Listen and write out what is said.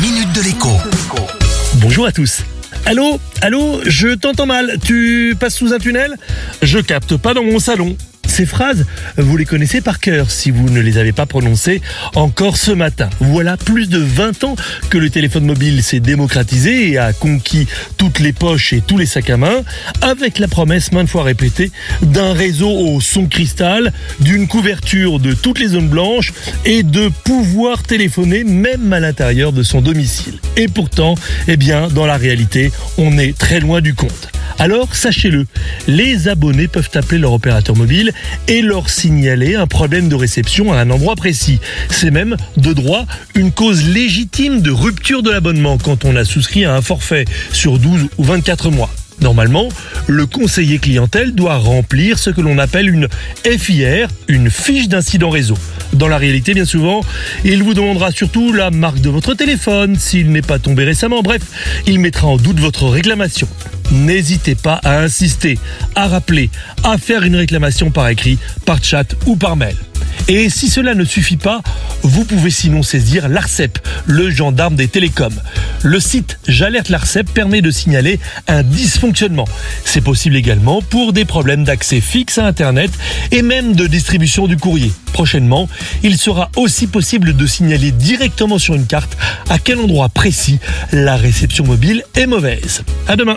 minute de l'écho. Bonjour à tous. Allô Allô Je t'entends mal. Tu passes sous un tunnel? Je capte pas dans mon salon. Ces phrases, vous les connaissez par cœur si vous ne les avez pas prononcées encore ce matin. Voilà plus de 20 ans que le téléphone mobile s'est démocratisé et a conquis toutes les poches et tous les sacs à main, avec la promesse maintes fois répétée d'un réseau au son cristal, d'une couverture de toutes les zones blanches et de pouvoir téléphoner même à l'intérieur de son domicile. Et pourtant, eh bien, dans la réalité, on est très loin du compte. Alors, sachez-le, les abonnés peuvent appeler leur opérateur mobile et leur signaler un problème de réception à un endroit précis. C'est même, de droit, une cause légitime de rupture de l'abonnement quand on a souscrit à un forfait sur 12 ou 24 mois. Normalement, le conseiller clientèle doit remplir ce que l'on appelle une FIR, une fiche d'incident réseau. Dans la réalité, bien souvent, il vous demandera surtout la marque de votre téléphone, s'il n'est pas tombé récemment. Bref, il mettra en doute votre réclamation n'hésitez pas à insister, à rappeler, à faire une réclamation par écrit, par chat ou par mail. Et si cela ne suffit pas, vous pouvez sinon saisir l'ARCEP, le gendarme des télécoms. Le site J'alerte l'ARCEP permet de signaler un dysfonctionnement. C'est possible également pour des problèmes d'accès fixe à Internet et même de distribution du courrier. Prochainement, il sera aussi possible de signaler directement sur une carte à quel endroit précis la réception mobile est mauvaise. À demain.